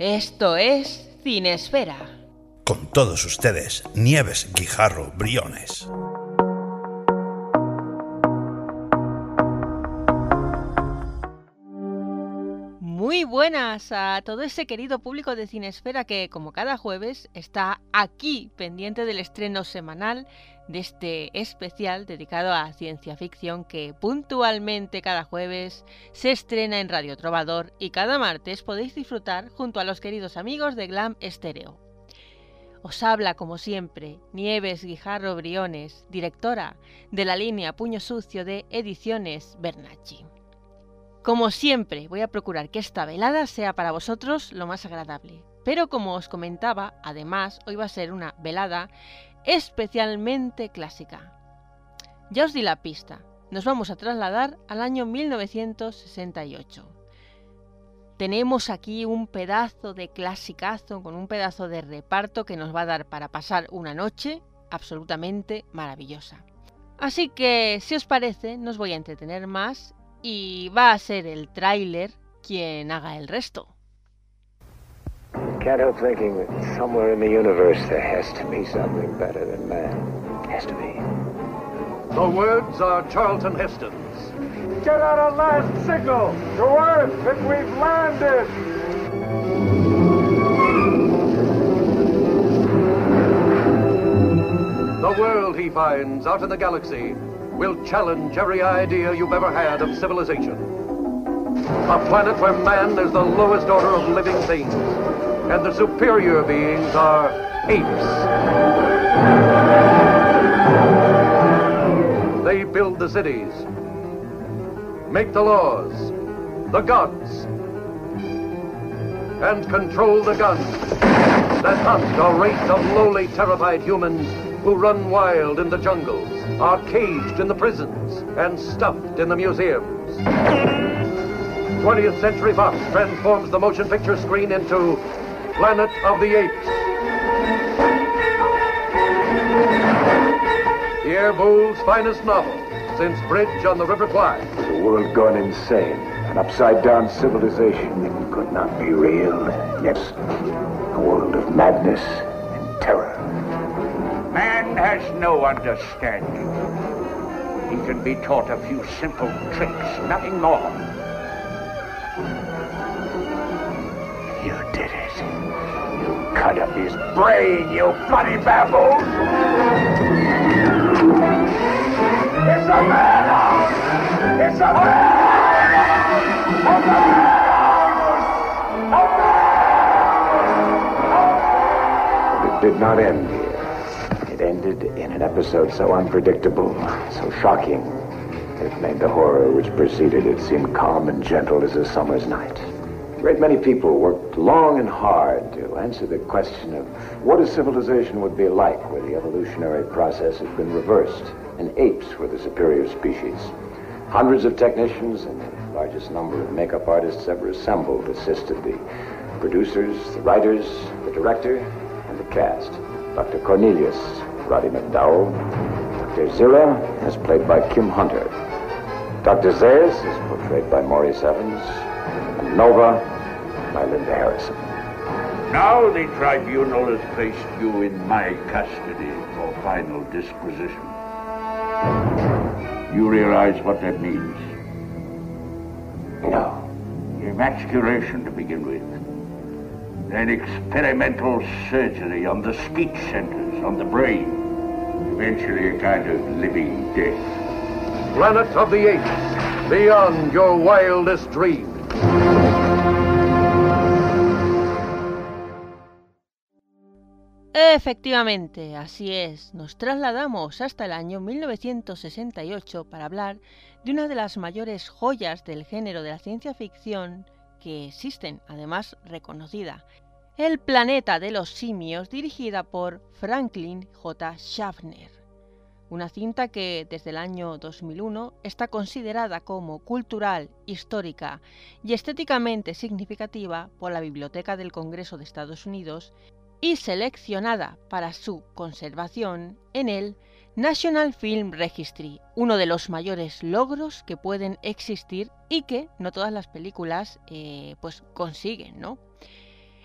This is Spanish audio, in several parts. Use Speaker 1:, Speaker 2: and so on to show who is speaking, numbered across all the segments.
Speaker 1: Esto es Cinesfera.
Speaker 2: Con todos ustedes, Nieves Guijarro Briones.
Speaker 1: Buenas a todo ese querido público de Cinesfera que, como cada jueves, está aquí pendiente del estreno semanal de este especial dedicado a ciencia ficción que puntualmente cada jueves se estrena en Radio Trovador y cada martes podéis disfrutar junto a los queridos amigos de Glam Stereo. Os habla, como siempre, Nieves Guijarro Briones, directora de la línea Puño Sucio de Ediciones Bernacci. Como siempre, voy a procurar que esta velada sea para vosotros lo más agradable. Pero como os comentaba, además, hoy va a ser una velada especialmente clásica. Ya os di la pista, nos vamos a trasladar al año 1968. Tenemos aquí un pedazo de clasicazo con un pedazo de reparto que nos va a dar para pasar una noche absolutamente maravillosa. Así que, si os parece, no os voy a entretener más y va a ser el tráiler quien haga el resto.
Speaker 3: Can't help thinking that somewhere in the universe there has to be something better than man. Has to be.
Speaker 4: The words are Charlton Heston's.
Speaker 5: Get out a last signal to Earth that we've landed!
Speaker 4: The world he finds out in the galaxy will challenge every idea you've ever had of civilization. A planet where man is the lowest order of living things, and the superior beings are apes. They build the cities, make the laws, the gods, and control the guns that hunt a race of lowly, terrified humans who run wild in the jungles, are caged in the prisons, and stuffed in the museums. 20th Century Fox transforms the motion picture screen into Planet of the Apes. Pierre Boulle's finest novel since Bridge on the River Kwai.
Speaker 3: The world gone insane. An upside down civilization that could not be real. Yes, a world of madness
Speaker 6: has no understanding. He can be taught a few simple tricks, nothing more.
Speaker 3: You did it. You cut up his brain, you bloody baboon! It's a man! It's a man! Man! A! It did not end here. Ended in an episode so unpredictable, so shocking, it made the horror which preceded it seem calm and gentle as a summer's night. A great many people worked long and hard to answer the question of what a civilization would be like where the evolutionary process had been reversed and apes were the superior species. Hundreds of technicians and the largest number of makeup artists ever assembled assisted the producers, the writers, the director, and the cast. Dr. Cornelius, Roddy McDowell. Dr. Zira is played by Kim Hunter. Dr. Zayas is portrayed by Maurice Evans. And Nova by Linda Harrison.
Speaker 6: Now the tribunal has placed you in my custody for final disposition. You realize what that means?
Speaker 3: No.
Speaker 6: Emasculation to begin with. Then experimental surgery on the speech centers, on the brain. Eventually a kind of living death.
Speaker 4: Planet of the Apes, beyond your wildest dreams.
Speaker 1: Efectivamente, así es, nos trasladamos hasta el año 1968 para hablar de una de las mayores joyas del género de la ciencia ficción que existen, además reconocida, El planeta de los simios, dirigida por Franklin J. Schaffner. Una cinta que desde el año 2001 está considerada como cultural, histórica y estéticamente significativa por la Biblioteca del Congreso de Estados Unidos y seleccionada para su conservación en el National Film Registry, uno de los mayores logros que pueden existir y que no todas las películas eh, pues consiguen, ¿no?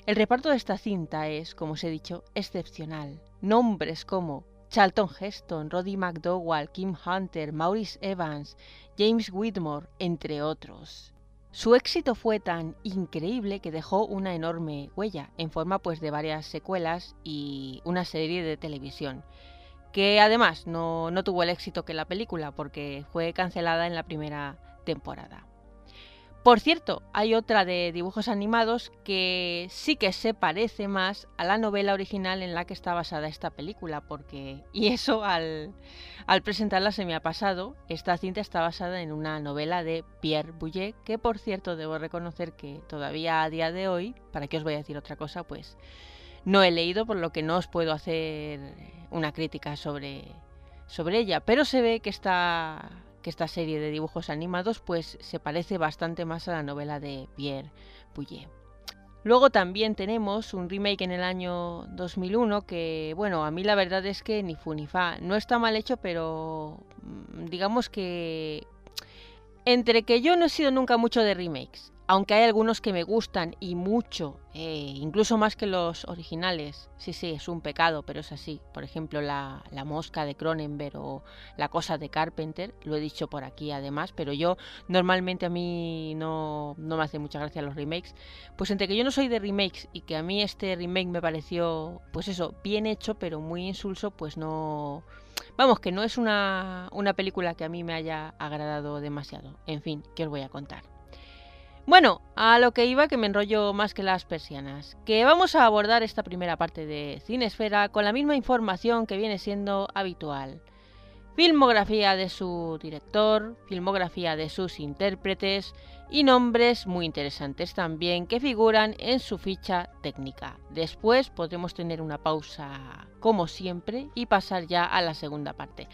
Speaker 1: El reparto de esta cinta es, como os he dicho, excepcional. Nombres como Charlton Heston, Roddy McDowall, Kim Hunter, Maurice Evans, James Whitmore, entre otros. Su éxito fue tan increíble que dejó una enorme huella en forma pues de varias secuelas y una serie de televisión, que además no tuvo el éxito que la película porque fue cancelada en la primera temporada. Por cierto, hay otra de dibujos animados que sí que se parece más a la novela original en la que está basada esta película, porque, y eso al, presentarla se me ha pasado, esta cinta está basada en una novela de Pierre Bouillet, que por cierto debo reconocer que todavía a día de hoy, para que os voy a decir otra cosa, pues no he leído, por lo que no os puedo hacer una crítica sobre, sobre ella, pero se ve que está que esta serie de dibujos animados pues se parece bastante más a la novela de Pierre Bouillet. Luego también tenemos un remake en el año 2001 que, bueno, a mí la verdad es que ni fu ni fa. No está mal hecho, pero mm, digamos que entre que yo no he sido nunca mucho de remakes aunque hay algunos que me gustan y mucho, eh, incluso más que los originales. Sí, sí, es un pecado, pero es así. Por ejemplo, la, mosca de Cronenberg o la cosa de Carpenter, lo he dicho por aquí además, pero yo normalmente a mí no, no me hace mucha gracia los remakes. Pues entre que yo no soy de remakes y que a mí este remake me pareció, pues eso, bien hecho, pero muy insulso, pues no... Vamos, que no es una, una película que a mí me haya agradado demasiado. En fin, ¿qué os voy a contar? Bueno, a lo que iba que me enrollo más que las persianas, que vamos a abordar esta primera parte de Cinesfera con la misma información que viene siendo habitual. Filmografía de su director, filmografía de sus intérpretes y nombres muy interesantes también que figuran en su ficha técnica. Después podremos tener una pausa como siempre y pasar ya a la segunda parte.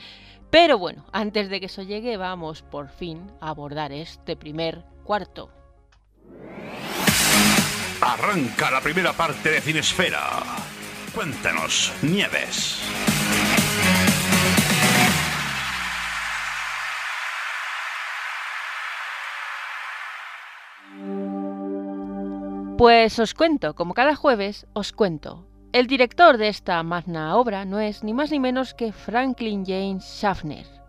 Speaker 1: Pero bueno, antes de que eso llegue vamos por fin a abordar este primer cuarto.
Speaker 2: Arranca la primera parte de Cinesfera. Cuéntanos, Nieves.
Speaker 1: Pues os cuento, como cada jueves, os cuento. El director de esta magna obra no es ni más ni menos que Franklin James Schaffner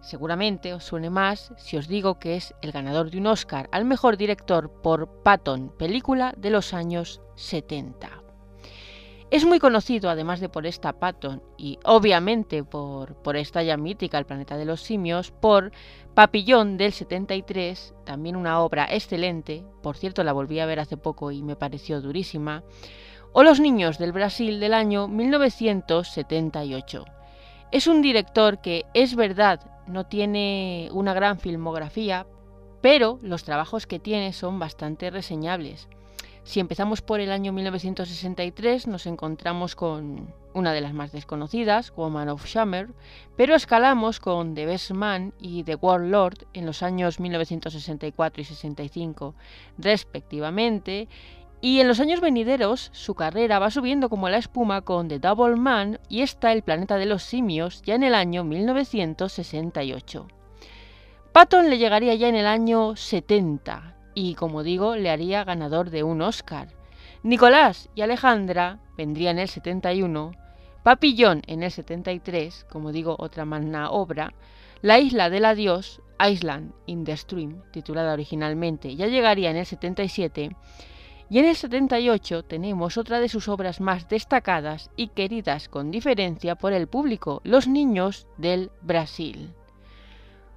Speaker 1: Seguramente os suene más si os digo que es el ganador de un Oscar al mejor director por Patton, película de los años 70. Es muy conocido, además de por esta Patton y obviamente por, por esta ya mítica El planeta de los simios, por Papillón del 73, también una obra excelente, por cierto la volví a ver hace poco y me pareció durísima, o Los niños del Brasil del año 1978. Es un director que, es verdad, no tiene una gran filmografía, pero los trabajos que tiene son bastante reseñables. Si empezamos por el año 1963, nos encontramos con una de las más desconocidas, Woman of Summer, pero escalamos con The Best Man y The Warlord en los años 1964 y 65, respectivamente, y en los años venideros su carrera va subiendo como la espuma con The Double Man y está El planeta de los simios ya en el año 1968. Patton le llegaría ya en el año 70 y como digo le haría ganador de un Oscar. Nicolás y Alejandra vendrían en el 71, Papillón en el 73, como digo otra magna obra, La isla del adiós, Island in the Stream, titulada originalmente, ya llegaría en el 77 y en el 78 tenemos otra de sus obras más destacadas y queridas con diferencia por el público, Los Niños del Brasil.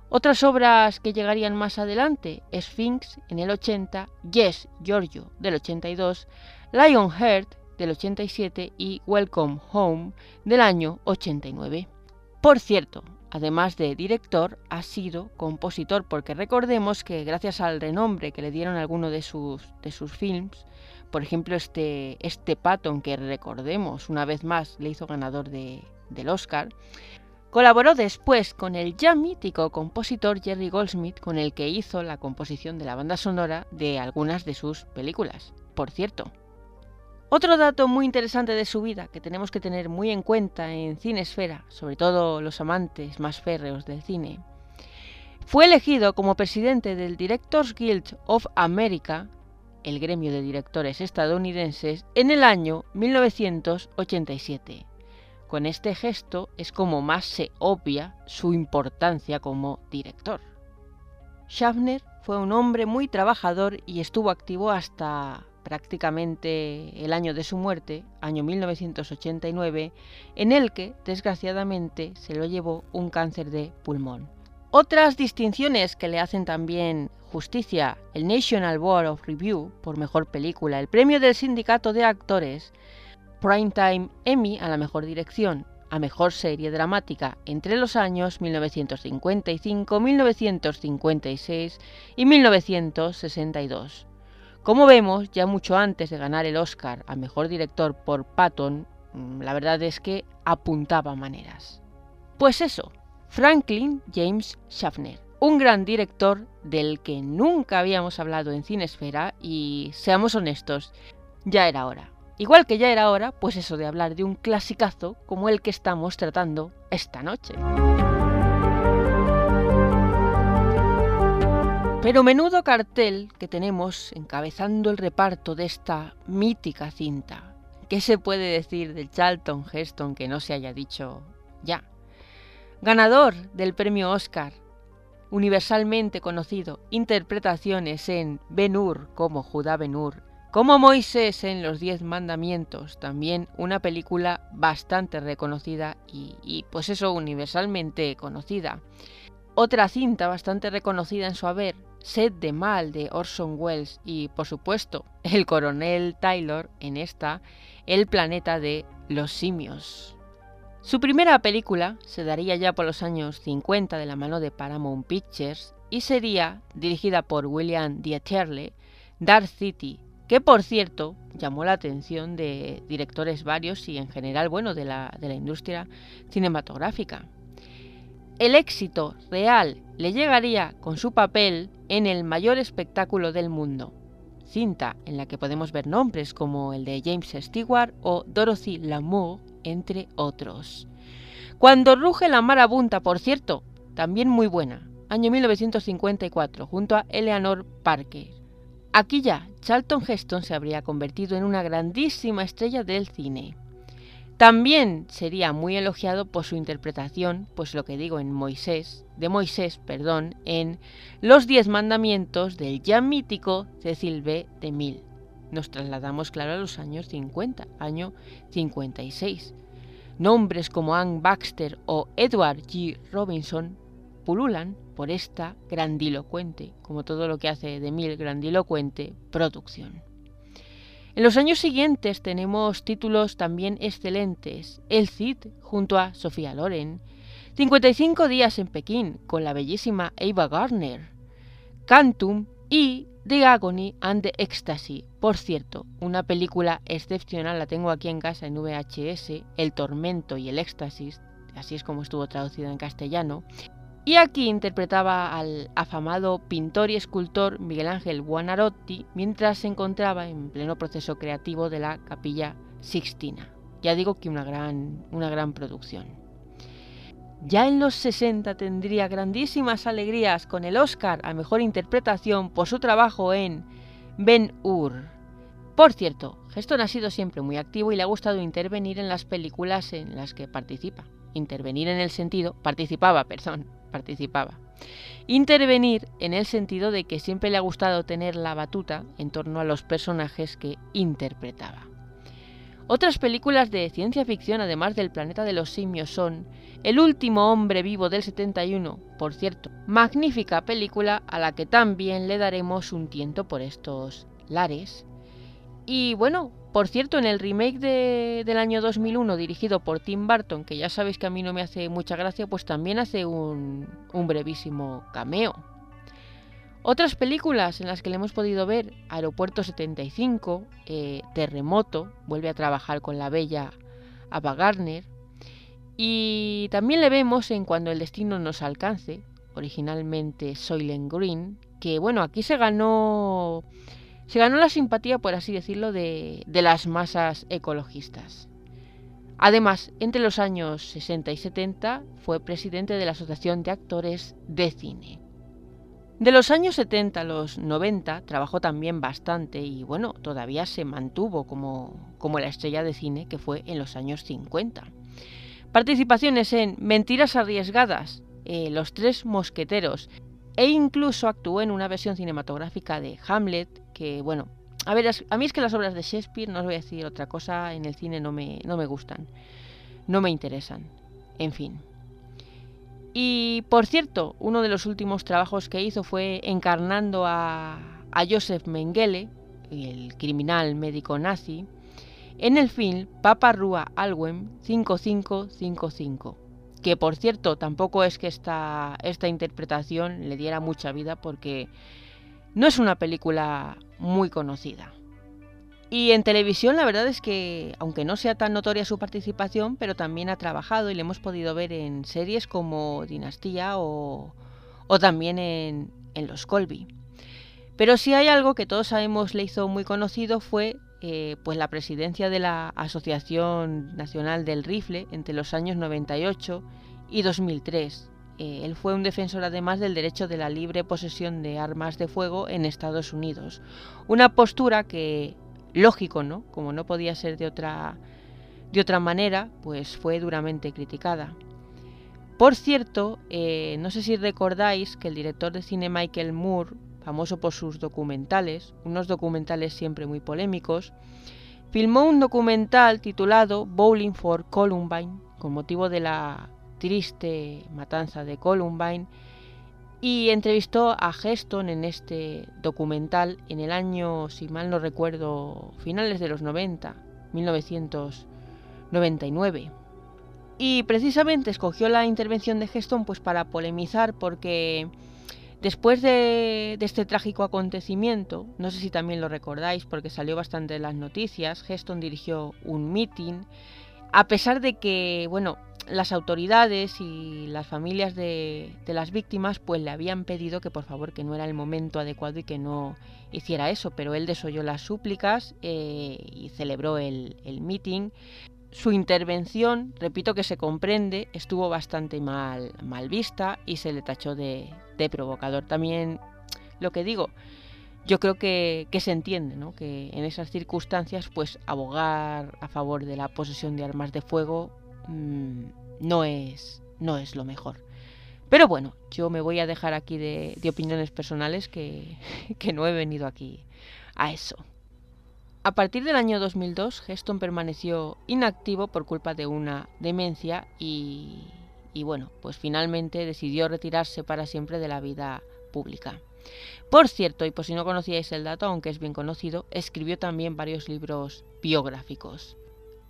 Speaker 1: Otras obras que llegarían más adelante, Sphinx en el 80, Yes, Giorgio del 82, Lionheart del 87 y Welcome Home del año 89. Por cierto, además de director, ha sido compositor, porque recordemos que gracias al renombre que le dieron algunos de sus, de sus films, por ejemplo este, este Patton que recordemos una vez más le hizo ganador de, del Oscar, Colaboró después con el ya mítico compositor Jerry Goldsmith, con el que hizo la composición de la banda sonora de algunas de sus películas. Por cierto, otro dato muy interesante de su vida que tenemos que tener muy en cuenta en Cinesfera, sobre todo los amantes más férreos del cine, fue elegido como presidente del Directors Guild of America el gremio de directores estadounidenses en el año 1987. Con este gesto es como más se obvia su importancia como director. Schaffner fue un hombre muy trabajador y estuvo activo hasta prácticamente el año de su muerte, año 1989, en el que, desgraciadamente, se lo llevó un cáncer de pulmón. Otras distinciones que le hacen también justicia, el National Board of Review por mejor película, el premio del sindicato de actores, Primetime Emmy a la mejor dirección, a mejor serie dramática entre los años 1955, 1956 y 1962. Como vemos, ya mucho antes de ganar el Oscar a Mejor Director por Patton, mm, la verdad es que apuntaba maneras. Pues eso, Franklin James Schaffner, un gran director del que nunca habíamos hablado en Cinesfera y, seamos honestos, ya era hora. Igual que ya era hora, pues eso de hablar de un clasicazo como el que estamos tratando esta noche. Pero menudo cartel que tenemos encabezando el reparto de esta mítica cinta. ¿Qué se puede decir del Charlton Heston que no se haya dicho ya? Ganador del premio Oscar, universalmente conocido, interpretaciones en Ben Hur como Judá Ben Hur, como Moisés en Los Diez Mandamientos, también una película bastante reconocida y, y pues eso universalmente conocida. Otra cinta bastante reconocida en su haber, Sed de Mal de Orson Welles y, por supuesto, el coronel Taylor en esta, El planeta de los simios. Su primera película se daría ya por los años 50 de la mano de Paramount Pictures y sería, dirigida por William Dieterle, Dark City, que por cierto llamó la atención de directores varios y en general, bueno, de la, de la industria cinematográfica. El éxito real le llegaría con su papel en el mayor espectáculo del mundo, cinta en la que podemos ver nombres como el de James Stewart o Dorothy Lamour, entre otros. Cuando ruge la marabunta, por cierto, también muy buena, año 1954, junto a Eleanor Parker. Aquí ya, Charlton Heston se habría convertido en una grandísima estrella del cine. También sería muy elogiado por su interpretación, pues lo que digo en Moisés, de Moisés, perdón, en Los Diez Mandamientos del ya mítico Cecil B. DeMille. Nos trasladamos, claro, a los años 50, año 56. Nombres como Anne Baxter o Edward G. Robinson pululan por esta grandilocuente, como todo lo que hace DeMille grandilocuente, producción. En los años siguientes tenemos títulos también excelentes. El Cid junto a Sofía Loren. 55 días en Pekín con la bellísima Ava Gardner. Cantum y The Agony and the Ecstasy. Por cierto, una película excepcional, la tengo aquí en casa en VHS, El Tormento y el Éxtasis, así es como estuvo traducida en castellano. Y aquí interpretaba al afamado pintor y escultor Miguel Ángel Buonarroti mientras se encontraba en pleno proceso creativo de la Capilla Sixtina. Ya digo que una gran, una gran producción. Ya en los 60 tendría grandísimas alegrías con el Oscar a Mejor Interpretación por su trabajo en Ben Hur. Por cierto, Geston ha sido siempre muy activo y le ha gustado intervenir en las películas en las que participa. Intervenir en el sentido, participaba, perdón, participaba. Intervenir en el sentido de que siempre le ha gustado tener la batuta en torno a los personajes que interpretaba. Otras películas de ciencia ficción, además del planeta de los simios, son El último hombre vivo del 71, por cierto, magnífica película a la que también le daremos un tiento por estos lares. Y bueno, por cierto, en el remake del año 2001 dirigido por Tim Burton, que ya sabéis que a mí no me hace mucha gracia, pues también hace un, brevísimo cameo. Otras películas en las que le hemos podido ver, Aeropuerto 75, eh, Terremoto, vuelve a trabajar con la bella Ava Gardner, y también le vemos en Cuando el destino nos alcance, originalmente Soylent Green, que bueno, aquí se ganó se ganó la simpatía, por así decirlo, de, las masas ecologistas. Además, entre los años 60 y 70 fue presidente de la Asociación de Actores de Cine. De los años 70 a los 90 trabajó también bastante y bueno, todavía se mantuvo como, como la estrella de cine que fue en los años 50. Participaciones en Mentiras arriesgadas, eh, Los tres mosqueteros e incluso actuó en una versión cinematográfica de Hamlet que bueno, a ver, a mí es que las obras de Shakespeare, no os voy a decir otra cosa, en el cine no me, no me gustan, no me interesan, en fin. Y por cierto, uno de los últimos trabajos que hizo fue encarnando a, a Joseph Mengele, el criminal médico nazi, en el film Papa Rua Alwem 5555, que por cierto tampoco es que esta, esta interpretación le diera mucha vida porque no es una película muy conocida. Y en televisión la verdad es que, aunque no sea tan notoria su participación, pero también ha trabajado y le hemos podido ver en series como Dinastía o, también en, Los Colby. Pero si hay algo que todos sabemos le hizo muy conocido fue eh, pues la presidencia de la Asociación Nacional del Rifle entre los años 98 y 2003. Eh, él fue un defensor además del derecho de la libre posesión de armas de fuego en Estados Unidos. Una postura que lógico, ¿no? Como no podía ser de otra, de otra manera, pues fue duramente criticada. Por cierto, eh, no sé si recordáis que el director de cine Michael Moore, famoso por sus documentales, unos documentales siempre muy polémicos, filmó un documental titulado Bowling for Columbine, con motivo de la triste matanza de Columbine, y entrevistó a Heston en este documental en el año, si mal no recuerdo, finales de los 90, 1999. Y precisamente escogió la intervención de Heston pues para polemizar porque después de, este trágico acontecimiento, no sé si también lo recordáis porque salió bastante en las noticias, Heston dirigió un meeting a pesar de que, bueno, las autoridades y las familias de, las víctimas pues le habían pedido que por favor que no era el momento adecuado y que no hiciera eso, pero él desoyó las súplicas eh, y celebró el, el meeting. Su intervención, repito que se comprende, estuvo bastante mal, mal vista y se le tachó de, de provocador. También lo que digo, yo creo que, que, se entiende, ¿no? que en esas circunstancias pues abogar a favor de la posesión de armas de fuego Mm, no, es, no es lo mejor. Pero bueno, yo me voy a dejar aquí de, opiniones personales que, que, no he venido aquí a eso. A partir del año 2002, Heston permaneció inactivo por culpa de una demencia y, y bueno, pues finalmente decidió retirarse para siempre de la vida pública. Por cierto, y por si no conocíais el dato, aunque es bien conocido, escribió también varios libros biográficos.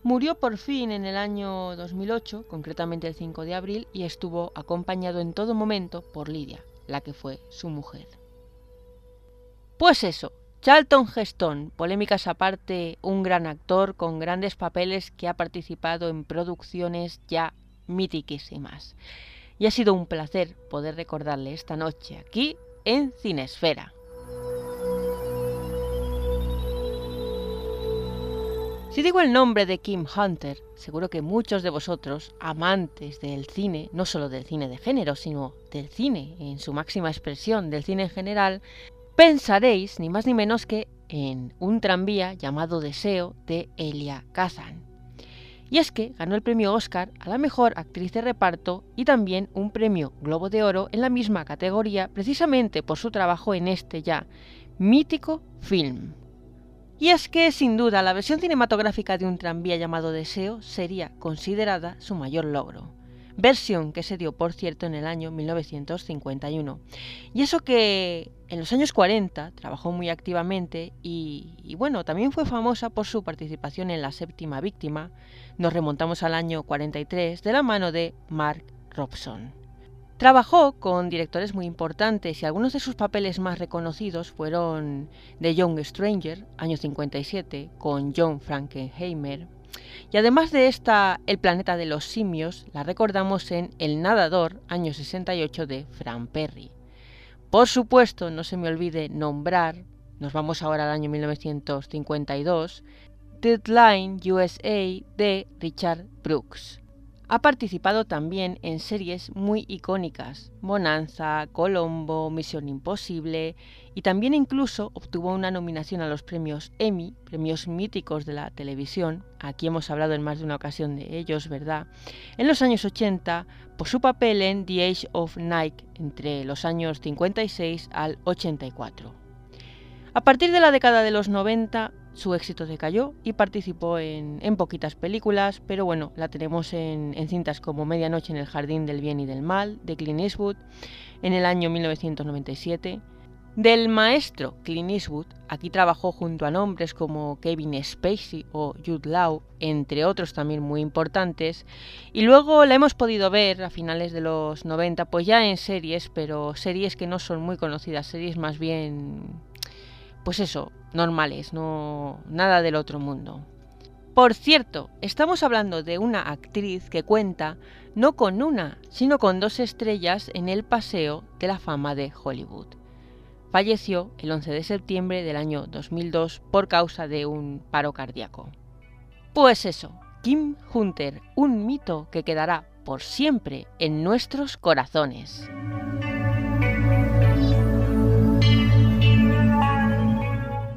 Speaker 1: Murió por fin en el año 2008, concretamente el 5 de abril, y estuvo acompañado en todo momento por Lidia, la que fue su mujer. Pues eso, Charlton Heston, polémicas aparte, un gran actor con grandes papeles que ha participado en producciones ya mitiquísimas. Y ha sido un placer poder recordarle esta noche aquí en Cinesfera. Si digo el nombre de Kim Hunter, seguro que muchos de vosotros, amantes del cine, no solo del cine de género, sino del cine en su máxima expresión, del cine en general, pensaréis ni más ni menos que en un tranvía llamado Deseo de Elia Kazan. Y es que ganó el premio Oscar a la mejor actriz de reparto y también un premio Globo de Oro en la misma categoría precisamente por su trabajo en este ya mítico film. Y es que, sin duda, la versión cinematográfica de un tranvía llamado Deseo sería considerada su mayor logro. Versión que se dio, por cierto, en el año 1951. Y eso que en los años 40 trabajó muy activamente y, bueno, también fue famosa por su participación en La séptima víctima. Nos remontamos al año 43 de la mano de Mark Robson. Trabajó con directores muy importantes y algunos de sus papeles más reconocidos fueron The Young Stranger, año 57, con John Frankenheimer. Y además de esta, El planeta de los simios, la recordamos en El nadador, año 68, de Fran Perry. Por supuesto, no se me olvide nombrar, nos vamos ahora al año 1952, Deadline USA de Richard Brooks. Ha participado también en series muy icónicas, Bonanza, Colombo, Misión Imposible, y también incluso obtuvo una nominación a los premios Emmy, premios míticos de la televisión, aquí hemos hablado en más de una ocasión de ellos, ¿verdad? En los años 80, por su papel en The Age of Night, entre los años 56 al 84. A partir de la década de los 90, su éxito decayó y participó en, poquitas películas, pero bueno, la tenemos en, en, cintas como Medianoche en el Jardín del Bien y del Mal, de Clint Eastwood, en el año 1997. Del maestro Clint Eastwood, aquí trabajó junto a nombres como Kevin Spacey o Jude Law, entre otros también muy importantes, y luego la hemos podido ver a finales de los 90, pues ya en series, pero series que no son muy conocidas, series más bien pues eso, normales, no nada del otro mundo. Por cierto, estamos hablando de una actriz que cuenta no con una, sino con dos estrellas en el Paseo de la Fama de Hollywood. Falleció el 11 de septiembre del año 2002 por causa de un paro cardíaco. Pues eso, Kim Hunter, un mito que quedará por siempre en nuestros corazones.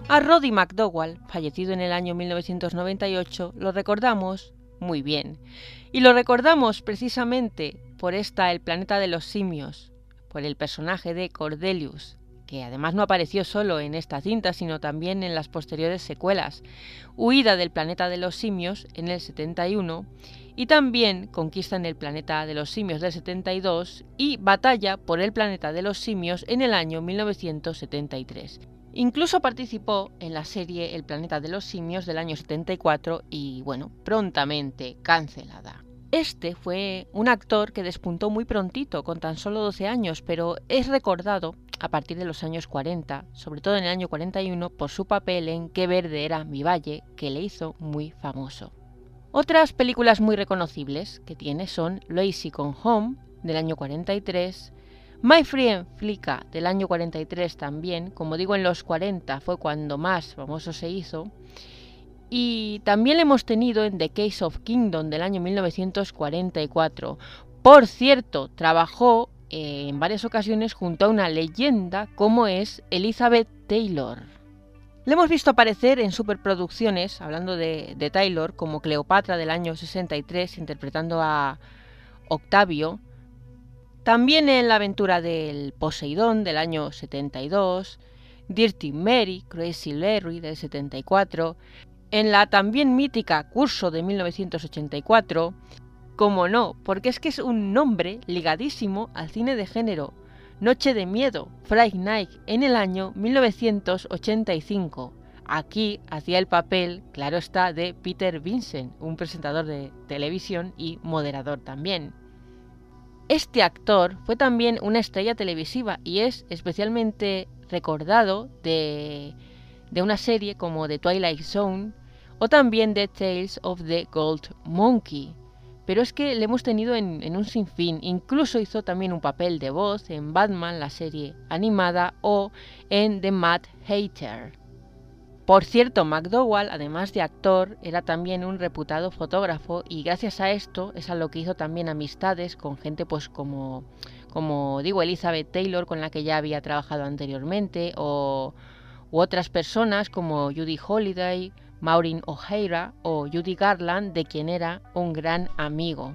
Speaker 1: A Roddy McDowall, fallecido en el año 1998, lo recordamos muy bien. Y lo recordamos precisamente por esta El planeta de los simios, por el personaje de Cordelius, que además no apareció solo en esta cinta, sino también en las posteriores secuelas, Huida del planeta de los simios en el 71 y también Conquista en el planeta de los simios del 72 y Batalla por el planeta de los simios en el año 1973. Incluso participó en la serie El planeta de los simios del año 74 y, bueno, prontamente cancelada. Este fue un actor que despuntó muy prontito, con tan solo 12 años, pero es recordado a partir de los años 40, sobre todo en el año 41, por su papel en Qué verde era mi valle, que le hizo muy famoso. Otras películas muy reconocibles que tiene son Lazy con Home, del año 43, My Friend Flicka del año 43 también, como digo en los 40 fue cuando más famoso se hizo. Y también lo hemos tenido en The Case of Kingdom del año 1944. Por cierto, trabajó eh, en varias ocasiones junto a una leyenda como es Elizabeth Taylor. Le hemos visto aparecer en superproducciones, hablando de, de Taylor, como Cleopatra del año 63, interpretando a Octavio, también en la aventura del Poseidón del año 72, Dirty Mary, Crazy Larry del 74, en la también mítica Curso de 1984, como no, porque es que es un nombre ligadísimo al cine de género, Noche de Miedo, Fright Night, en el año 1985. Aquí hacía el papel, claro está, de Peter Vincent, un presentador de televisión y moderador también. Este actor fue también una estrella televisiva y es especialmente recordado de, una serie como The Twilight Zone o también de Tales of the Gold Monkey. Pero es que le hemos tenido en, en un sinfín. Incluso hizo también un papel de voz en Batman, la serie animada, o en The Mad Hater. Por cierto, McDowell, además de actor, era también un reputado fotógrafo y gracias a esto es a lo que hizo también amistades con gente pues como, como digo, Elizabeth Taylor, con la que ya había trabajado anteriormente, o u otras personas como Judy Holiday, Maureen O'Hara o Judy Garland, de quien era un gran amigo.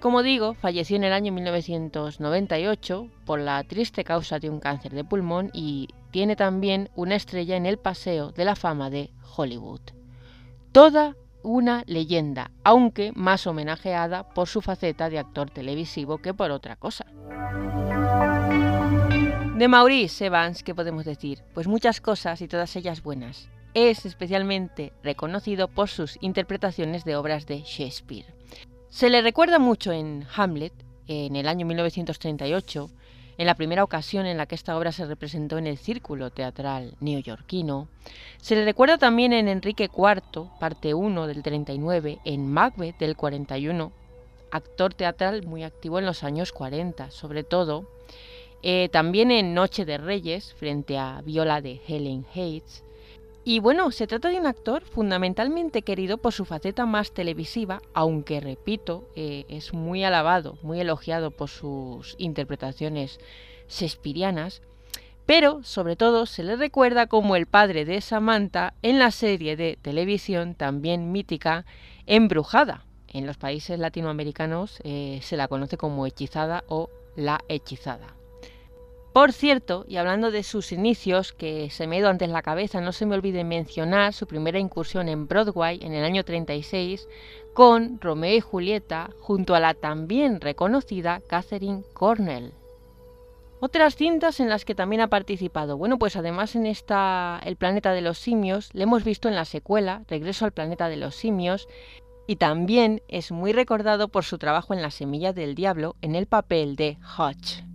Speaker 1: Como digo, falleció en el año 1998 por la triste causa de un cáncer de pulmón y tiene también una estrella en el Paseo de la Fama de Hollywood. Toda una leyenda, aunque más homenajeada por su faceta de actor televisivo que por otra cosa. De Maurice Evans, ¿qué podemos decir? Pues muchas cosas y todas ellas buenas. Es especialmente reconocido por sus interpretaciones de obras de Shakespeare. Se le recuerda mucho en Hamlet, en el año 1938, en la primera ocasión en la que esta obra se representó en el círculo teatral neoyorquino, se le recuerda también en Enrique IV, parte 1 del 39, en Macbeth del 41, actor teatral muy activo en los años 40, sobre todo, eh, también en Noche de Reyes, frente a Viola de Helen Hayes, Y bueno, se trata de un actor fundamentalmente querido por su faceta más televisiva, aunque repito, eh, es muy alabado, muy elogiado por sus interpretaciones shakespearianas, pero sobre todo se le recuerda como el padre de Samantha en la serie de televisión también mítica Embrujada. En los países latinoamericanos eh, se la conoce como Hechizada o La Hechizada. Por cierto, y hablando de sus inicios, que se me ha ido antes la cabeza, no se me olvide mencionar su primera incursión en Broadway en el año 36 con Romeo y Julieta junto a la también reconocida Catherine Cornell. Otras cintas en las que también ha participado. Bueno, pues además en esta El planeta de los simios, le hemos visto en la secuela Regreso al planeta de los simios y también es muy recordado por su trabajo en La semilla del diablo en el papel de Hutch.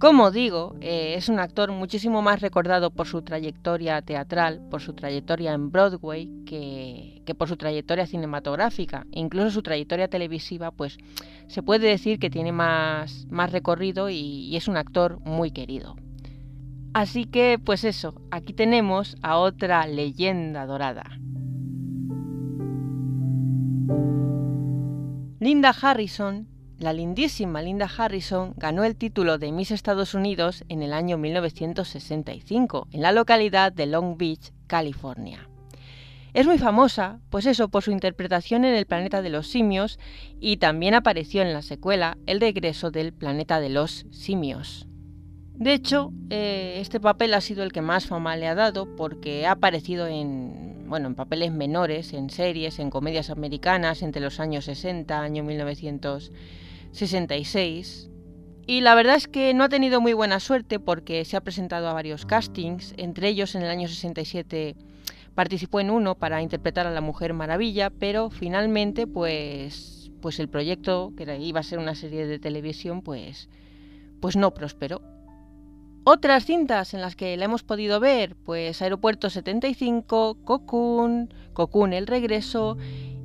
Speaker 1: Como digo, eh, es un actor muchísimo más recordado por su trayectoria teatral, por su trayectoria en Broadway, que, por su trayectoria cinematográfica. incluso su trayectoria televisiva, pues se puede decir que tiene más, más recorrido y es un actor muy querido. Así que, pues eso, aquí tenemos a otra leyenda dorada. Linda Harrison la lindísima Linda Harrison ganó el título de Miss Estados Unidos en el año 1965 en la localidad de Long Beach, California. Es muy famosa, pues eso, por su interpretación en El planeta de los simios y también apareció en la secuela El regreso del planeta de los simios. De hecho, eh, este papel ha sido el que más fama le ha dado porque ha aparecido en, bueno, en papeles menores, en series, en comedias americanas entre los años 60, año 1900 66. Y la verdad es que no ha tenido muy buena suerte porque se ha presentado a varios castings, entre ellos en el año 67 participó en uno para interpretar a la Mujer Maravilla, pero finalmente pues, pues el proyecto, que iba a ser una serie de televisión, pues, pues no prosperó. Otras cintas en las que la hemos podido ver, pues Aeropuerto 75, Cocoon, Cocoon el regreso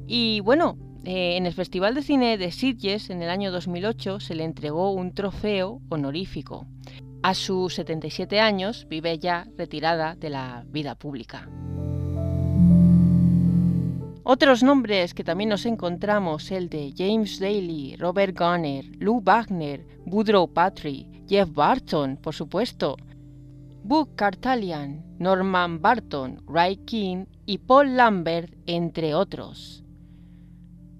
Speaker 1: y bueno, eh, en el Festival de Cine de Sitges en el año 2008 se le entregó un trofeo honorífico. A sus 77 años vive ya retirada de la vida pública. Otros nombres que también nos encontramos, el de James Daly, Robert Gunner, Lou Wagner, Woodrow Patry, Jeff Barton, por supuesto, Book Cartalian, Norman Barton, Ray King y Paul Lambert, entre otros.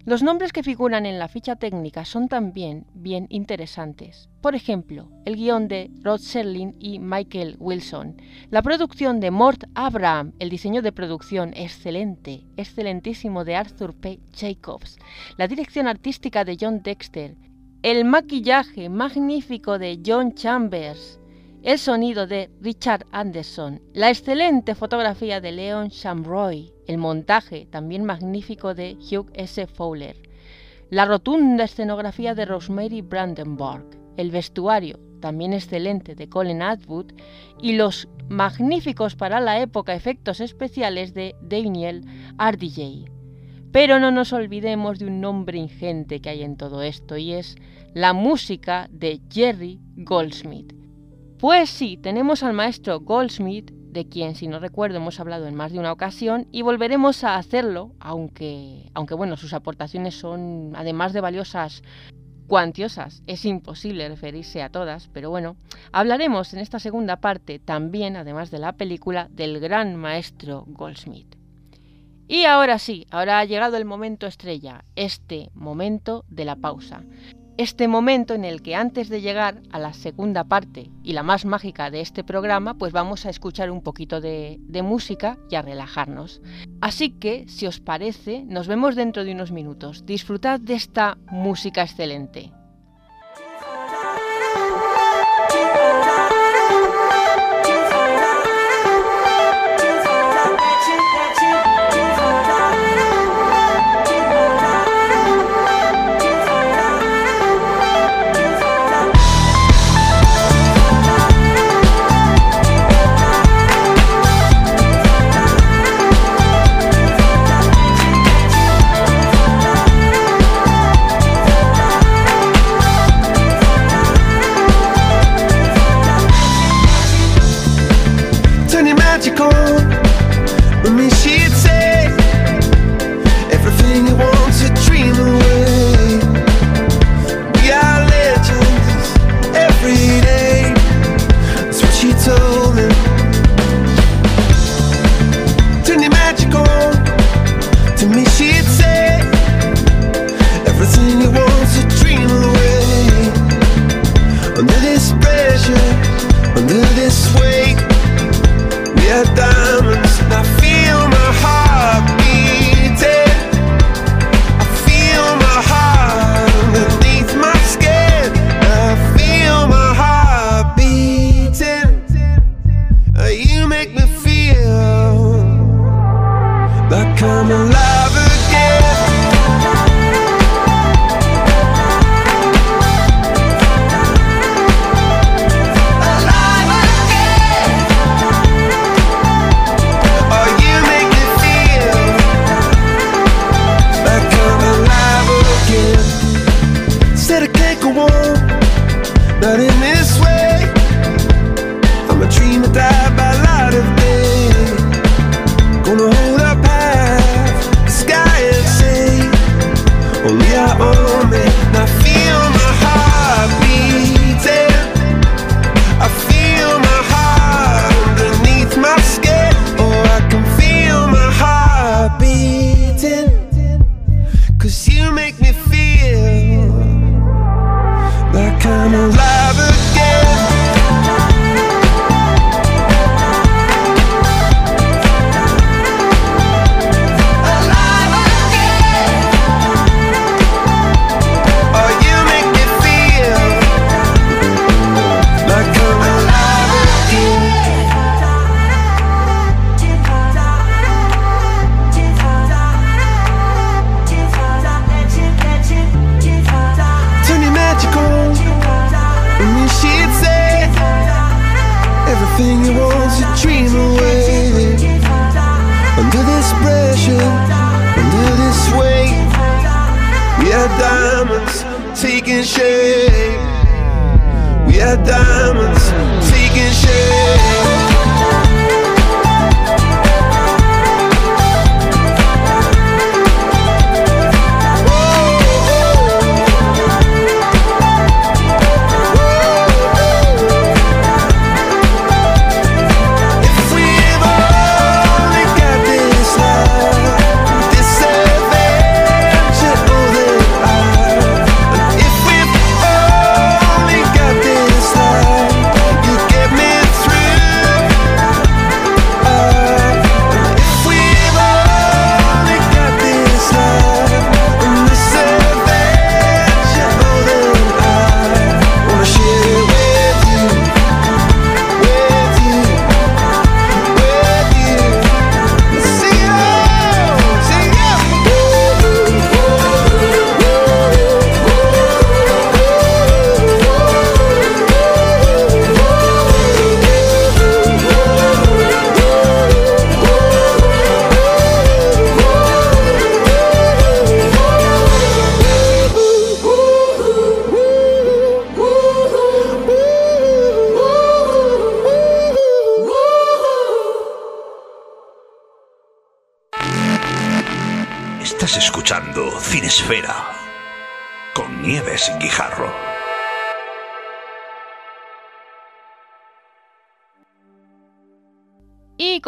Speaker 1: Los nombres que figuran en la ficha técnica son también bien interesantes. Por ejemplo, el guion de Rod Serling y Michael Wilson, la producción de Mort Abraham, el diseño de producción excelente, excelentísimo de Arthur P. Jacobs, la dirección artística de John Dexter, el maquillaje magnífico de John Chambers, el sonido de Richard Anderson, la excelente fotografía de Leon Shamroy, el montaje también magnífico de Hugh S. Fowler, la rotunda escenografía de Rosemary Brandenburg, el vestuario también excelente de Colin Atwood y los magníficos para la época efectos especiales de Daniel RDJ. Pero no nos olvidemos de un nombre ingente que hay en todo esto y es la música de Jerry Goldsmith. Pues sí, tenemos al maestro Goldsmith, de quien, si no recuerdo, hemos hablado en más de una ocasión, y volveremos a hacerlo, aunque, aunque bueno, sus aportaciones son, además de valiosas, cuantiosas. Es imposible referirse a todas, pero bueno, hablaremos en esta segunda parte también, además de la película, del gran maestro Goldsmith. Y ahora sí, ahora ha llegado el momento estrella, este momento de la pausa este momento en el que antes de llegar a la segunda parte y la más mágica de este programa, pues vamos a escuchar un poquito de, música y a relajarnos. Así que, si os parece, nos vemos dentro de unos minutos. Disfrutad de esta música excelente.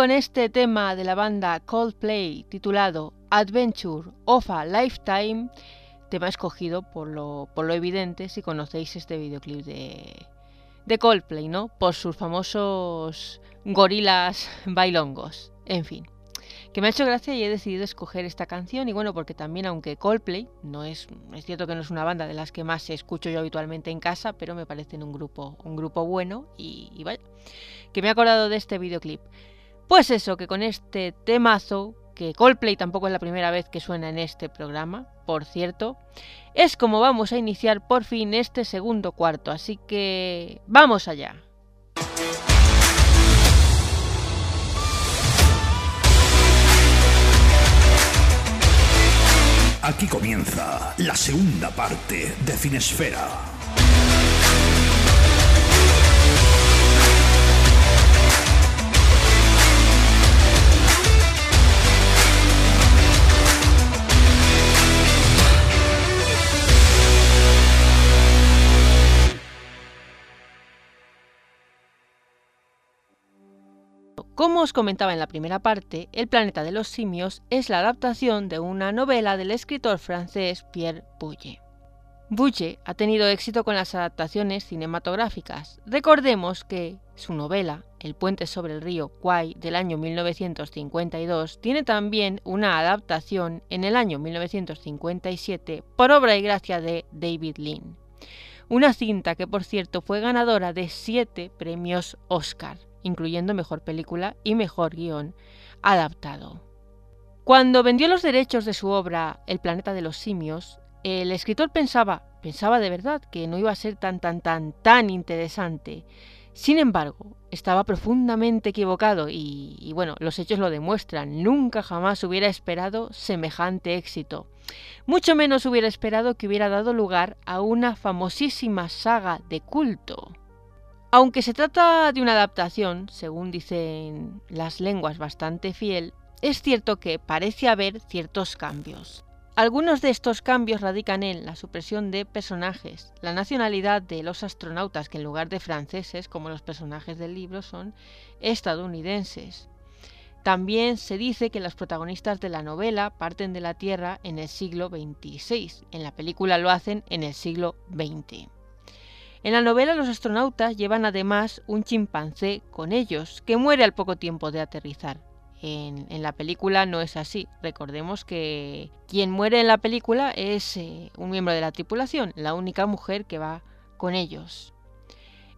Speaker 1: Con este tema de la banda Coldplay titulado Adventure of a Lifetime, tema escogido por lo, por lo evidente si conocéis este videoclip de, de Coldplay, ¿no? Por sus famosos gorilas bailongos. En fin, que me ha hecho gracia y he decidido escoger esta canción y bueno, porque también aunque Coldplay no es, es cierto que no es una banda de las que más escucho yo habitualmente en casa, pero me parecen un grupo, un grupo bueno y, y vaya, que me he acordado de este videoclip. Pues eso, que con este temazo, que Coldplay tampoco es la primera vez que suena en este programa, por cierto, es como vamos a iniciar por fin este segundo cuarto, así que vamos allá.
Speaker 2: Aquí comienza la segunda parte de Finesfera.
Speaker 1: Como os comentaba en la primera parte, El planeta de los simios es la adaptación de una novela del escritor francés Pierre Boulle. Boulle ha tenido éxito con las adaptaciones cinematográficas. Recordemos que su novela, El puente sobre el río Kwai, del año 1952, tiene también una adaptación en el año 1957 por obra y gracia de David Lean. Una cinta que, por cierto, fue ganadora de siete premios Oscar incluyendo mejor película y mejor guion adaptado. Cuando vendió los derechos de su obra El planeta de los simios, el escritor pensaba, pensaba de verdad que no iba a ser tan tan tan tan interesante. Sin embargo, estaba profundamente equivocado y, y, bueno, los hechos lo demuestran. Nunca jamás hubiera esperado semejante éxito. Mucho menos hubiera esperado que hubiera dado lugar a una famosísima saga de culto. Aunque se trata de una adaptación, según dicen las lenguas bastante fiel, es cierto que parece haber ciertos cambios. Algunos de estos cambios radican en la supresión de personajes, la nacionalidad de los astronautas que en lugar de franceses, como los personajes del libro, son estadounidenses. También se dice que los protagonistas de la novela parten de la Tierra en el siglo XXVI, en la película lo hacen en el siglo XX. En la novela los astronautas llevan además un chimpancé con ellos, que muere al poco tiempo de aterrizar. En, la película no es así. Recordemos que quien muere en la película es eh, un miembro de la tripulación, la única mujer que va con ellos.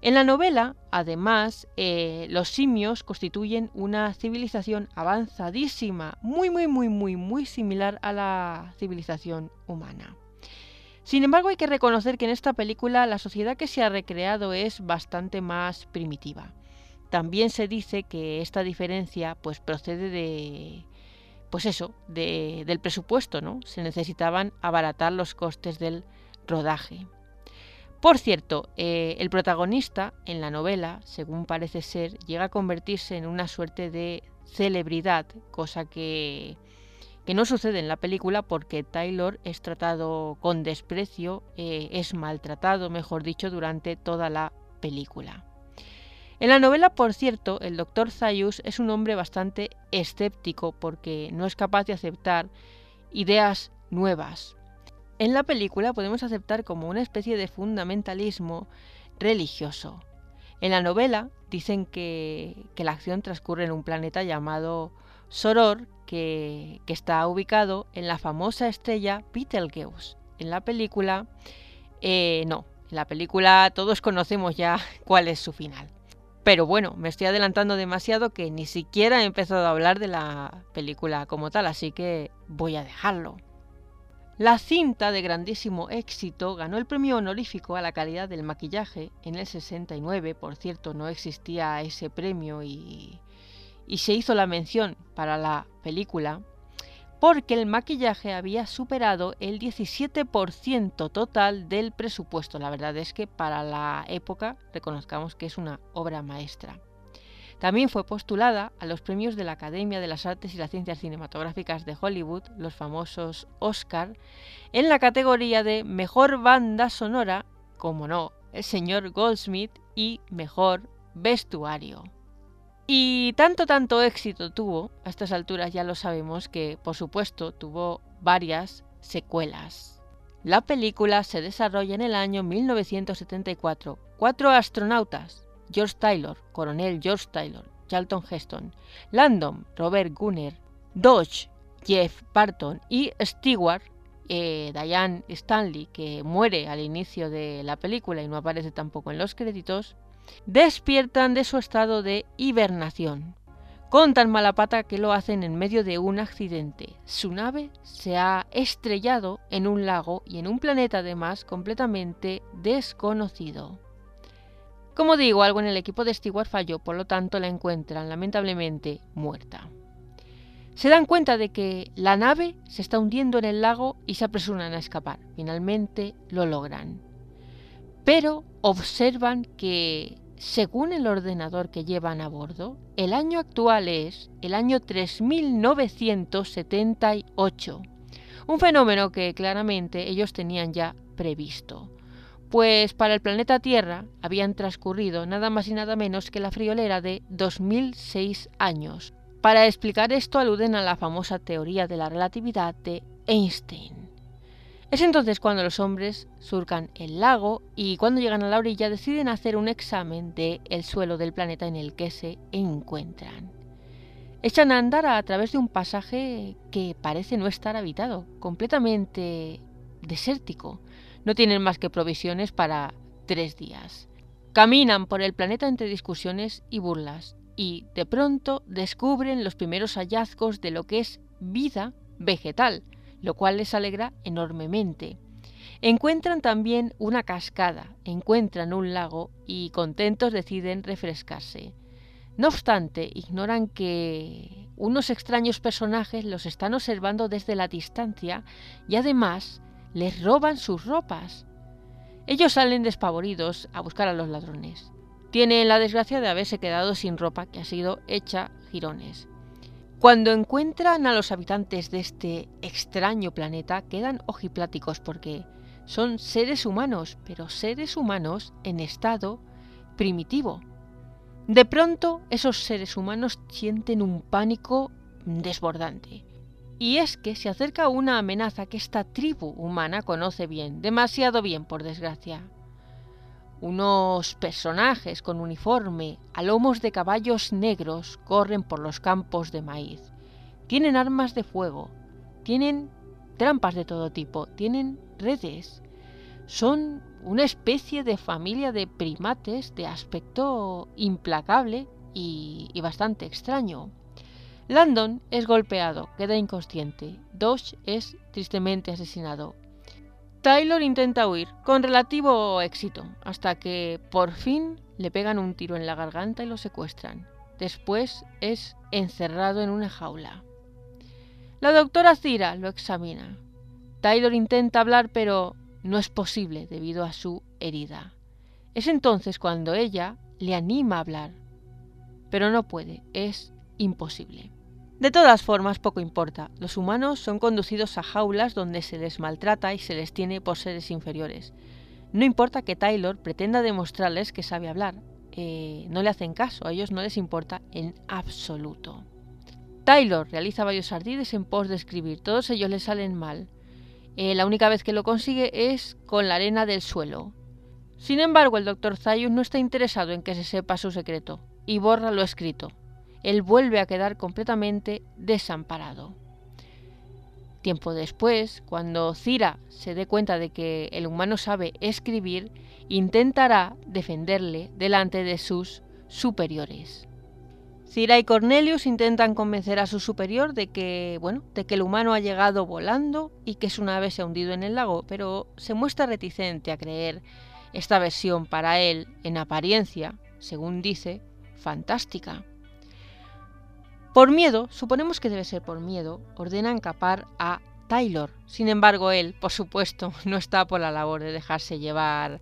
Speaker 1: En la novela, además, eh, los simios constituyen una civilización avanzadísima, muy, muy, muy, muy, muy similar a la civilización humana. Sin embargo, hay que reconocer que en esta película la sociedad que se ha recreado es bastante más primitiva. También se dice que esta diferencia pues procede de pues eso, del presupuesto, ¿no? Se necesitaban abaratar los costes del rodaje. Por cierto, eh, el protagonista en la novela, según parece ser, llega a convertirse en una suerte de celebridad, cosa que que no sucede en la película porque Taylor es tratado con desprecio, eh, es maltratado, mejor dicho, durante toda la película. En la novela, por cierto, el doctor Zayus es un hombre bastante escéptico porque no es capaz de aceptar ideas nuevas. En la película podemos aceptar como una especie de fundamentalismo religioso. En la novela dicen que, que la acción transcurre en un planeta llamado Soror, que, está ubicado en la famosa estrella Betelgeuse. En la película, eh, no, en la película todos conocemos ya cuál es su final. Pero bueno, me estoy adelantando demasiado que ni siquiera he empezado a hablar de la película como tal, así que voy a dejarlo. La cinta de grandísimo éxito ganó el premio honorífico a la calidad del maquillaje en el 69, por cierto no existía ese premio y y se hizo la mención para la película porque el maquillaje había superado el 17% total del presupuesto. La verdad es que para la época reconozcamos que es una obra maestra. También fue postulada a los premios de la Academia de las Artes y las Ciencias Cinematográficas de Hollywood, los famosos Oscar, en la categoría de Mejor Banda Sonora, como no, el señor Goldsmith, y Mejor Vestuario. Y tanto, tanto éxito tuvo, a estas alturas ya lo sabemos, que por supuesto tuvo varias secuelas. La película se desarrolla en el año 1974. Cuatro astronautas, George Taylor, coronel George Taylor, Charlton Heston, Landon, Robert Gunner, Dodge, Jeff Barton y Stewart, eh, Diane Stanley, que muere al inicio de la película y no aparece tampoco en los créditos, despiertan de su estado de hibernación. Con tan mala pata que lo hacen en medio de un accidente. Su nave se ha estrellado en un lago y en un planeta además completamente desconocido. Como digo, algo en el equipo de Stewart falló, por lo tanto la encuentran lamentablemente muerta. Se dan cuenta de que la nave se está hundiendo en el lago y se apresuran a escapar. Finalmente lo logran pero observan que, según el ordenador que llevan a bordo, el año actual es el año 3978, un fenómeno que claramente ellos tenían ya previsto. Pues para el planeta Tierra habían transcurrido nada más y nada menos que la friolera de 2006 años. Para explicar esto aluden a la famosa teoría de la relatividad de Einstein. Es entonces cuando los hombres surcan el lago y cuando llegan a la orilla deciden hacer un examen del el suelo del planeta en el que se encuentran. Echan a andar a través de un pasaje que parece no estar habitado, completamente desértico. No tienen más que provisiones para tres días. Caminan por el planeta entre discusiones y burlas y de pronto descubren los primeros hallazgos de lo que es vida vegetal, lo cual les alegra enormemente. Encuentran también una cascada, encuentran un lago y contentos deciden refrescarse. No obstante, ignoran que unos extraños personajes los están observando desde la distancia y además les roban sus ropas. Ellos salen despavoridos a buscar a los ladrones. Tienen la desgracia de haberse quedado sin ropa que ha sido hecha jirones. Cuando encuentran a los habitantes de este extraño planeta, quedan ojipláticos porque son seres humanos, pero seres humanos en estado primitivo. De pronto, esos seres humanos sienten un pánico desbordante. Y es que se acerca una amenaza que esta tribu humana conoce bien, demasiado bien por desgracia. Unos personajes con uniforme a lomos de caballos negros corren por los campos de maíz. Tienen armas de fuego, tienen trampas de todo tipo, tienen redes. Son una especie de familia de primates de aspecto implacable y, bastante extraño. Landon es golpeado, queda inconsciente. Dodge es tristemente asesinado. Taylor intenta huir, con relativo éxito, hasta que por fin le pegan un tiro en la garganta y lo secuestran. Después es encerrado en una jaula. La doctora Cira lo examina. Taylor intenta hablar, pero no es posible debido a su herida. Es entonces cuando ella le anima a hablar, pero no puede, es imposible. De todas formas, poco importa. Los humanos son conducidos a jaulas donde se les maltrata y se les tiene por seres inferiores. No importa que Taylor pretenda demostrarles que sabe hablar. Eh, no le hacen caso, a ellos no les importa en absoluto. Taylor realiza varios ardides en pos de escribir, todos ellos le salen mal. Eh, la única vez que lo consigue es con la arena del suelo. Sin embargo, el Dr. Zayus no está interesado en que se sepa su secreto y borra lo escrito él vuelve a quedar completamente desamparado. Tiempo después, cuando Cira se dé cuenta de que el humano sabe escribir, intentará defenderle delante de sus superiores. Cira y Cornelius intentan convencer a su superior de que, bueno, de que el humano ha llegado volando y que su nave se ha hundido en el lago, pero se muestra reticente a creer esta versión para él, en apariencia, según dice, fantástica. Por miedo, suponemos que debe ser por miedo, ordena encapar a Taylor. Sin embargo, él, por supuesto, no está por la labor de dejarse llevar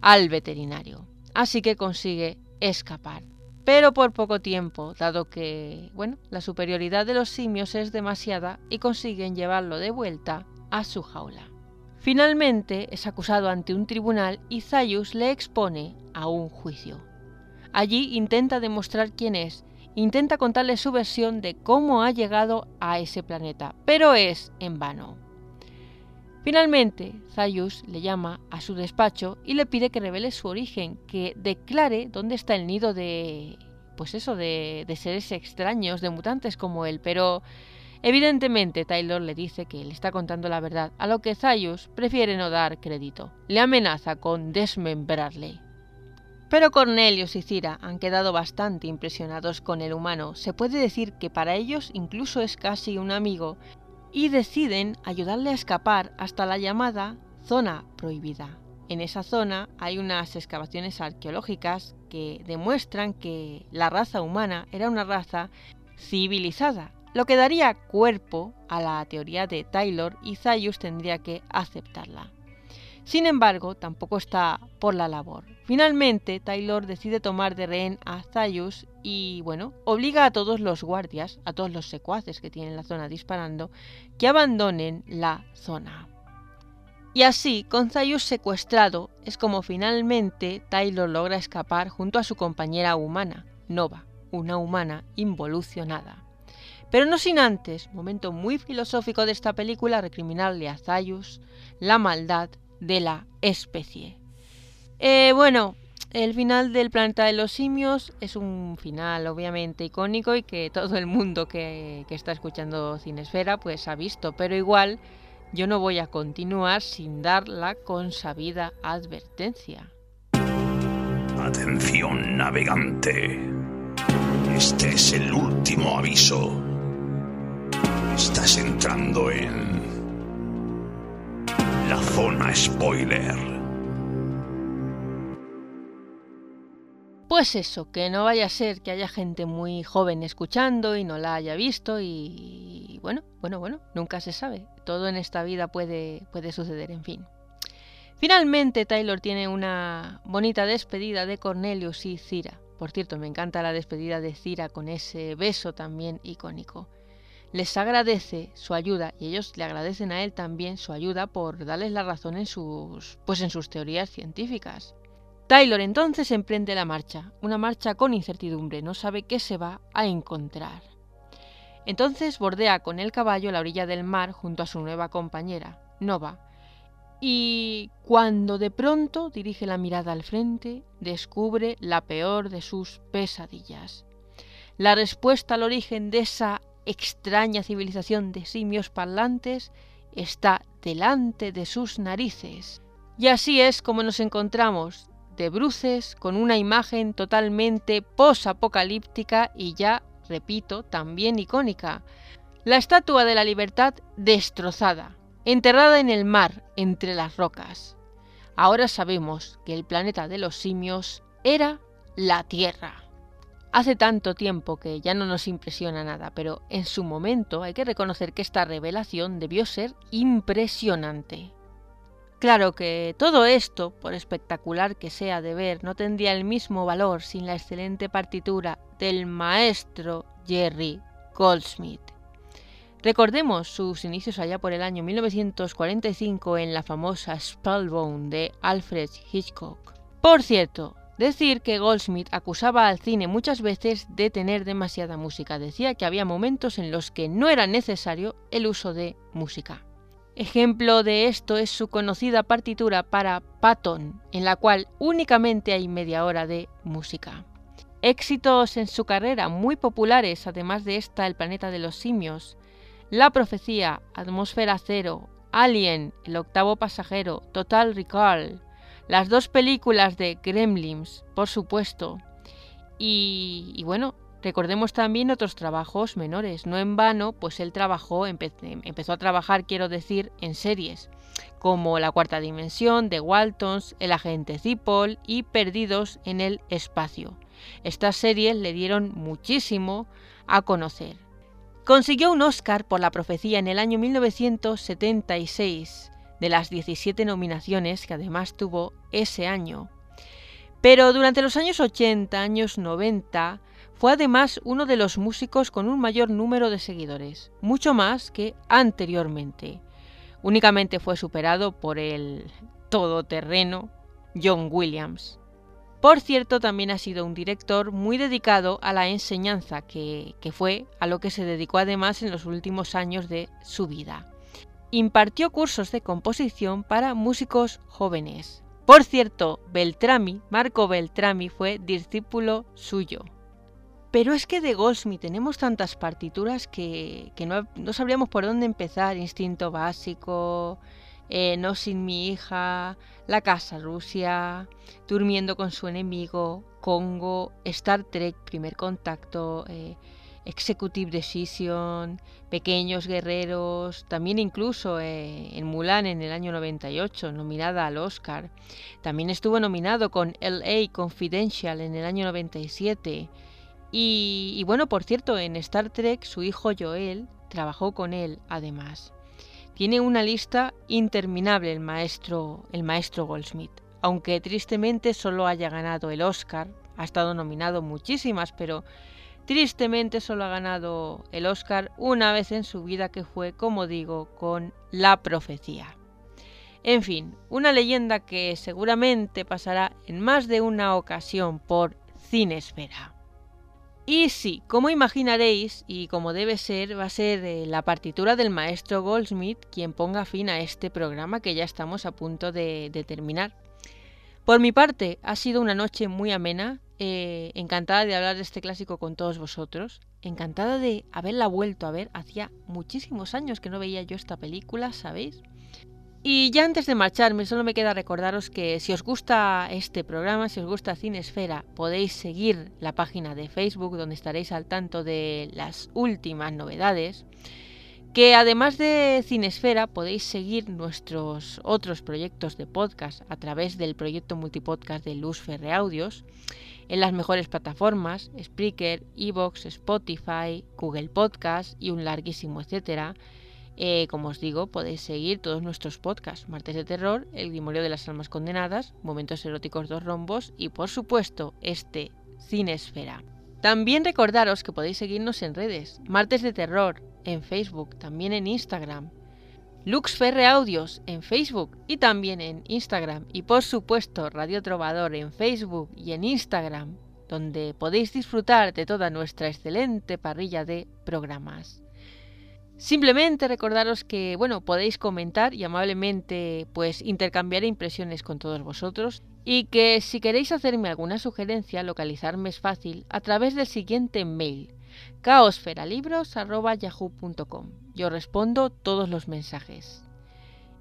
Speaker 1: al veterinario. Así que consigue escapar. Pero por poco tiempo, dado que, bueno, la superioridad de los simios es demasiada y consiguen llevarlo de vuelta a su jaula. Finalmente es acusado ante un tribunal y Zayus le expone a un juicio. Allí intenta demostrar quién es intenta contarle su versión de cómo ha llegado a ese planeta, pero es en vano. Finalmente, Zayus le llama a su despacho y le pide que revele su origen, que declare dónde está el nido de... pues eso, de, seres extraños, de mutantes como él, pero evidentemente Taylor le dice que le está contando la verdad, a lo que Zayus prefiere no dar crédito. Le amenaza con desmembrarle. Pero Cornelius y Cira han quedado bastante impresionados con el humano. Se puede decir que para ellos incluso es casi un amigo y deciden ayudarle a escapar hasta la llamada zona prohibida. En esa zona hay unas excavaciones arqueológicas que demuestran que la raza humana era una raza civilizada, lo que daría cuerpo a la teoría de Taylor y Zayus tendría que aceptarla. Sin embargo, tampoco está por la labor. Finalmente, Taylor decide tomar de rehén a Zayus y, bueno, obliga a todos los guardias, a todos los secuaces que tienen la zona disparando, que abandonen la zona. Y así, con Zayus secuestrado, es como finalmente Taylor logra escapar junto a su compañera humana, Nova, una humana involucionada. Pero no sin antes, momento muy filosófico de esta película, recriminarle a Zayus la maldad de la especie. Eh, bueno, el final del planeta de los simios es un final obviamente icónico y que todo el mundo que, que está escuchando Cinesfera pues ha visto, pero igual yo no voy a continuar sin dar la consabida advertencia.
Speaker 2: Atención, navegante. Este es el último aviso. Estás entrando en zona spoiler.
Speaker 1: Pues eso, que no vaya a ser que haya gente muy joven escuchando y no la haya visto y bueno, bueno, bueno, nunca se sabe. Todo en esta vida puede, puede suceder, en fin. Finalmente Taylor tiene una bonita despedida de Cornelius y Cira. Por cierto, me encanta la despedida de Cira con ese beso también icónico. Les agradece su ayuda y ellos le agradecen a él también su ayuda por darles la razón en sus pues en sus teorías científicas. Taylor entonces emprende la marcha, una marcha con incertidumbre, no sabe qué se va a encontrar. Entonces bordea con el caballo la orilla del mar junto a su nueva compañera, Nova, y cuando de pronto dirige la mirada al frente, descubre la peor de sus pesadillas. La respuesta al origen de esa extraña civilización de simios parlantes está delante de sus narices. Y así es como nos encontramos de bruces con una imagen totalmente posapocalíptica y ya, repito, también icónica. La estatua de la libertad destrozada, enterrada en el mar entre las rocas. Ahora sabemos que el planeta de los simios era la Tierra. Hace tanto tiempo que ya no nos impresiona nada, pero en su momento hay que reconocer que esta revelación debió ser impresionante. Claro que todo esto, por espectacular que sea de ver, no tendría el mismo valor sin la excelente partitura del maestro Jerry Goldsmith. Recordemos sus inicios allá por el año 1945 en la famosa Spellbound de Alfred Hitchcock. Por cierto, decir que Goldsmith acusaba al cine muchas veces de tener demasiada música. Decía que había momentos en los que no era necesario el uso de música. Ejemplo de esto es su conocida partitura para Patton, en la cual únicamente hay media hora de música. Éxitos en su carrera muy populares, además de esta El planeta de los simios, La profecía, Atmósfera cero, Alien, El octavo pasajero, Total Recall, las dos películas de Gremlins, por supuesto, y, y bueno, Recordemos también otros trabajos menores. No en vano, pues él trabajó, empezó a trabajar, quiero decir, en series, como La Cuarta Dimensión, The Waltons, El Agente Zipol y Perdidos en el Espacio. Estas series le dieron muchísimo a conocer. Consiguió un Oscar por la profecía en el año 1976, de las 17 nominaciones que además tuvo ese año. Pero durante los años 80, años 90, fue además uno de los músicos con un mayor número de seguidores, mucho más que anteriormente. Únicamente fue superado por el todoterreno John Williams. Por cierto, también ha sido un director muy dedicado a la enseñanza, que, que, fue a lo que se dedicó además en los últimos años de su vida. Impartió cursos de composición para músicos jóvenes. Por cierto, Beltrami, Marco Beltrami, fue discípulo suyo. Pero es que de Goldsmith tenemos tantas partituras que, no, sabríamos por dónde empezar. Instinto básico, eh, No sin mi hija, La casa Rusia, Durmiendo con su enemigo, Congo, Star Trek, Primer Contacto, eh, Executive Decision, Pequeños Guerreros, también incluso eh, en Mulan en el año 98, nominada al Oscar. También estuvo nominado con LA Confidential en el año 97. Y, bueno, por cierto, en Star Trek su hijo Joel trabajó con él además. Tiene una lista interminable el maestro, el maestro Goldsmith. Aunque tristemente solo haya ganado el Oscar, ha estado nominado muchísimas, pero tristemente solo ha ganado el Oscar una vez en su vida que fue, como digo, con La Profecía. En fin, una leyenda que seguramente pasará en más de una ocasión por Cinesfera. Y sí, como imaginaréis, y como debe ser, va a ser eh, la partitura del maestro Goldsmith quien ponga fin a este programa que ya estamos a punto de, terminar. Por mi parte, ha sido una noche muy amena, eh, encantada de hablar de este clásico con todos vosotros, encantada de haberla vuelto a ver, hacía muchísimos años que no veía yo esta película, ¿sabéis? Y ya antes de marcharme, solo me queda recordaros que si os gusta este programa, si os gusta Cinesfera, podéis seguir la página de Facebook donde estaréis al tanto de las últimas novedades. Que además de Cinesfera podéis seguir nuestros otros proyectos de podcast a través del proyecto multipodcast de Luz Ferre Audios en las mejores plataformas, Spreaker, Evox, Spotify, Google Podcast y un larguísimo etcétera eh, como os digo, podéis seguir todos nuestros podcasts, Martes de Terror, El Grimorio de las Almas Condenadas, Momentos Eróticos Dos Rombos y, por supuesto, este, Cinesfera. También recordaros que podéis seguirnos en redes, Martes de Terror, en Facebook, también en Instagram, LuxFerre Audios en Facebook y también en Instagram y por supuesto Radio Trovador en Facebook y en Instagram, donde podéis disfrutar de toda nuestra excelente parrilla de programas. Simplemente recordaros que, bueno, podéis comentar y amablemente pues intercambiar impresiones con todos vosotros y que si queréis hacerme alguna sugerencia, localizarme es fácil a través del siguiente mail caosferalibros.yahoo.com. Yo respondo todos los mensajes.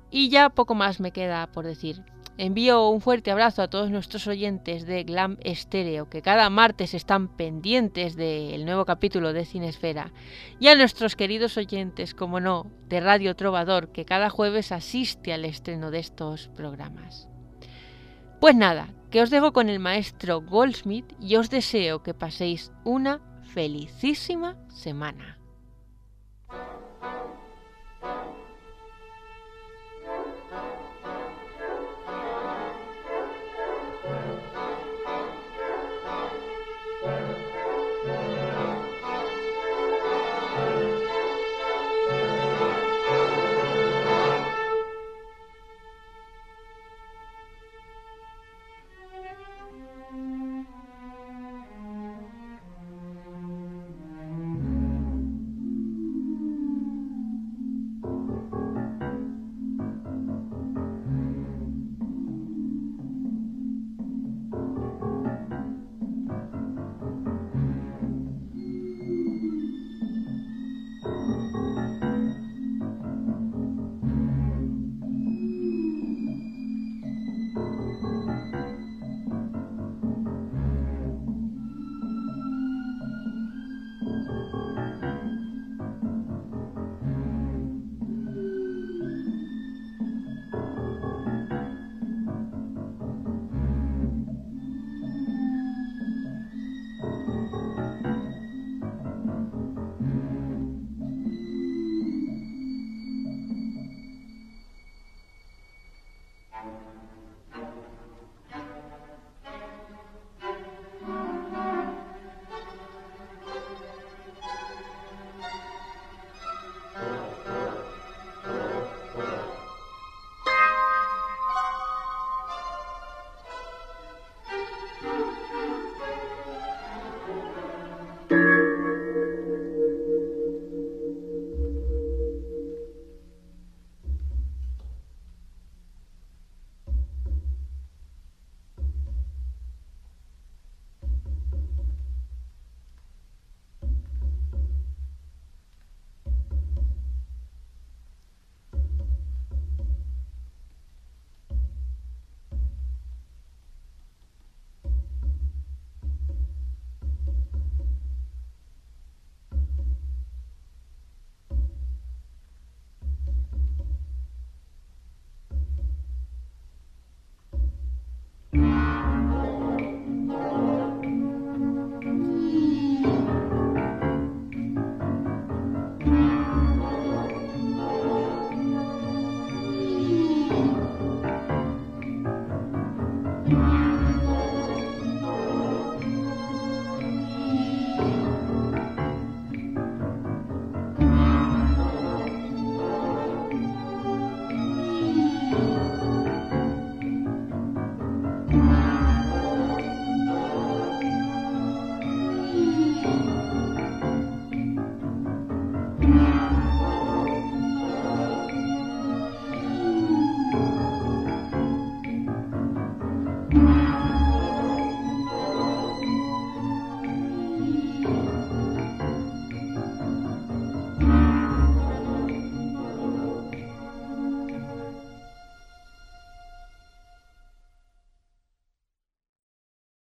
Speaker 1: Y ya poco más me queda por decir. Envío un fuerte abrazo a todos nuestros oyentes de Glam Estéreo, que cada martes están pendientes del nuevo capítulo de Cinesfera, y a nuestros queridos oyentes, como no, de Radio Trovador, que cada jueves asiste al estreno de estos programas. Pues nada, que os dejo con el maestro Goldsmith y os deseo que paséis una felicísima semana.